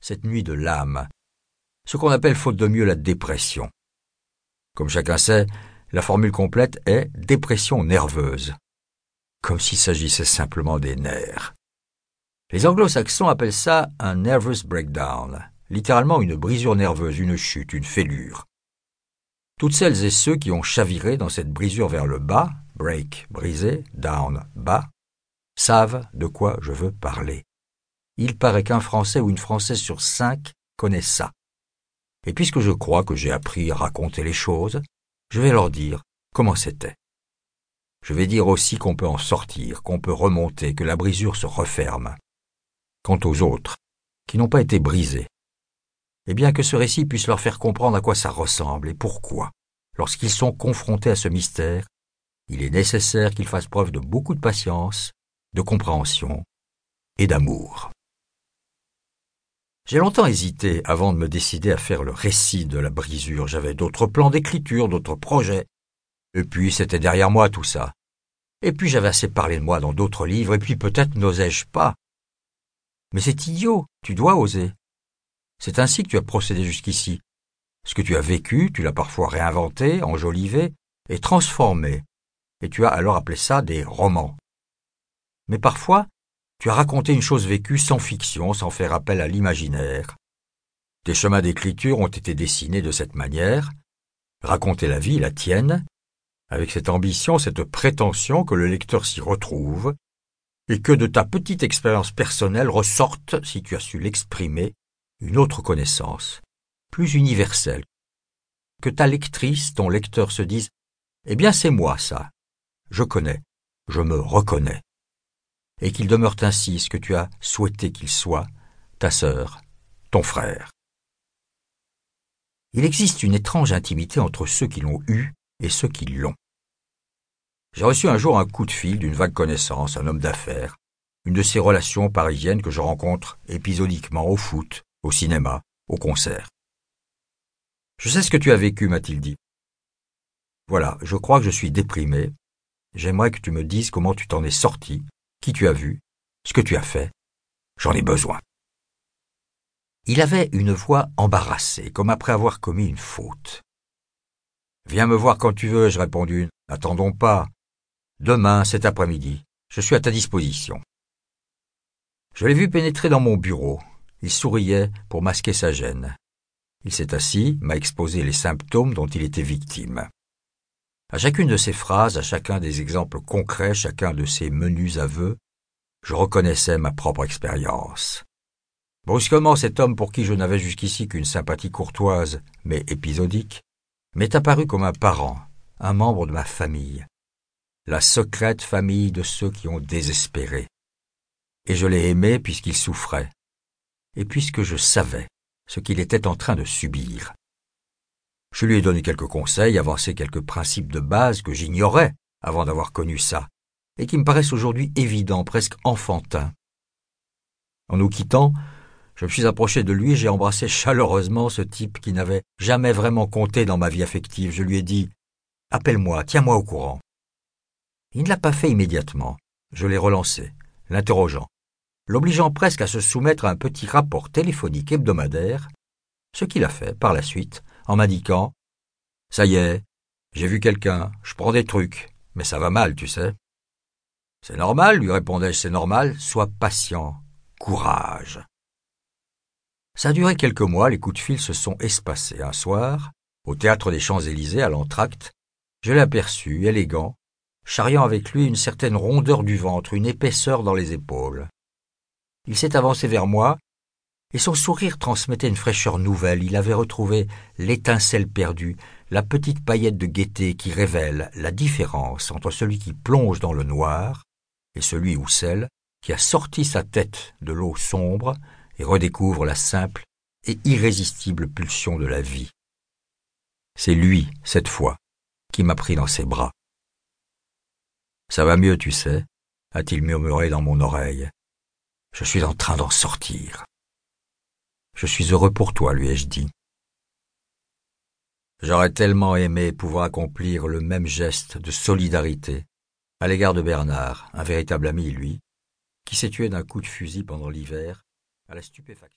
cette nuit de l'âme, ce qu'on appelle faute de mieux la dépression. Comme chacun sait, la formule complète est dépression nerveuse, comme s'il s'agissait simplement des nerfs. Les anglo-saxons appellent ça un nervous breakdown, littéralement une brisure nerveuse, une chute, une fêlure. Toutes celles et ceux qui ont chaviré dans cette brisure vers le bas, break, brisé, down, bas, savent de quoi je veux parler. Il paraît qu'un Français ou une Française sur cinq connaît ça. Et puisque je crois que j'ai appris à raconter les choses, je vais leur dire comment c'était. Je vais dire aussi qu'on peut en sortir, qu'on peut remonter, que la brisure se referme. Quant aux autres, qui n'ont pas été brisés, eh bien que ce récit puisse leur faire comprendre à quoi ça ressemble et pourquoi, lorsqu'ils sont confrontés à ce mystère, il est nécessaire qu'ils fassent preuve de beaucoup de patience, de compréhension et d'amour. J'ai longtemps hésité avant de me décider à faire le récit de la brisure. J'avais d'autres plans d'écriture, d'autres projets. Et puis c'était derrière moi tout ça. Et puis j'avais assez parlé de moi dans d'autres livres, et puis peut-être n'osais-je pas. Mais c'est idiot, tu dois oser. C'est ainsi que tu as procédé jusqu'ici. Ce que tu as vécu, tu l'as parfois réinventé, enjolivé et transformé, et tu as alors appelé ça des romans. Mais parfois, tu as raconté une chose vécue sans fiction, sans faire appel à l'imaginaire. Tes chemins d'écriture ont été dessinés de cette manière, raconter la vie, la tienne, avec cette ambition, cette prétention que le lecteur s'y retrouve, et que de ta petite expérience personnelle ressorte, si tu as su l'exprimer, une autre connaissance, plus universelle, que ta lectrice, ton lecteur se dise Eh bien c'est moi ça, je connais, je me reconnais et qu'il demeure ainsi ce que tu as souhaité qu'il soit, ta sœur, ton frère. Il existe une étrange intimité entre ceux qui l'ont eu et ceux qui l'ont. J'ai reçu un jour un coup de fil d'une vague connaissance, un homme d'affaires, une de ces relations parisiennes que je rencontre épisodiquement au foot, au cinéma, au concert. Je sais ce que tu as vécu, m'a-t-il dit. Voilà, je crois que je suis déprimé. J'aimerais que tu me dises comment tu t'en es sorti qui tu as vu, ce que tu as fait? J'en ai besoin. Il avait une voix embarrassée, comme après avoir commis une faute. Viens me voir quand tu veux, je répondis. N'attendons pas. Demain, cet après-midi, je suis à ta disposition. Je l'ai vu pénétrer dans mon bureau. Il souriait pour masquer sa gêne. Il s'est assis, m'a exposé les symptômes dont il était victime. À chacune de ces phrases, à chacun des exemples concrets, chacun de ces menus aveux, je reconnaissais ma propre expérience. Brusquement, cet homme pour qui je n'avais jusqu'ici qu'une sympathie courtoise, mais épisodique, m'est apparu comme un parent, un membre de ma famille, la secrète famille de ceux qui ont désespéré. Et je l'ai aimé puisqu'il souffrait, et puisque je savais ce qu'il était en train de subir. Je lui ai donné quelques conseils, avancé quelques principes de base que j'ignorais avant d'avoir connu ça, et qui me paraissent aujourd'hui évidents, presque enfantins. En nous quittant, je me suis approché de lui j'ai embrassé chaleureusement ce type qui n'avait jamais vraiment compté dans ma vie affective. Je lui ai dit Appelle-moi, tiens-moi au courant. Il ne l'a pas fait immédiatement. Je l'ai relancé, l'interrogeant, l'obligeant presque à se soumettre à un petit rapport téléphonique hebdomadaire, ce qu'il a fait par la suite en m'indiquant Ça y est, j'ai vu quelqu'un, je prends des trucs, mais ça va mal, tu sais. C'est normal, lui répondais-je, c'est normal, sois patient, courage. Ça a duré quelques mois, les coups de fil se sont espacés. Un soir, au théâtre des Champs-Élysées, à l'entracte, je l'ai aperçu, élégant, charriant avec lui une certaine rondeur du ventre, une épaisseur dans les épaules. Il s'est avancé vers moi et son sourire transmettait une fraîcheur nouvelle. Il avait retrouvé l'étincelle perdue, la petite paillette de gaieté qui révèle la différence entre celui qui plonge dans le noir et celui ou celle qui a sorti sa tête de l'eau sombre et redécouvre la simple et irrésistible pulsion de la vie. C'est lui, cette fois, qui m'a pris dans ses bras. Ça va mieux, tu sais, a-t-il murmuré dans mon oreille. Je suis en train d'en sortir. Je suis heureux pour toi, lui ai-je dit. J'aurais tellement aimé pouvoir accomplir le même geste de solidarité à l'égard de Bernard, un véritable ami, lui, qui s'est tué d'un coup de fusil pendant l'hiver à la stupéfaction.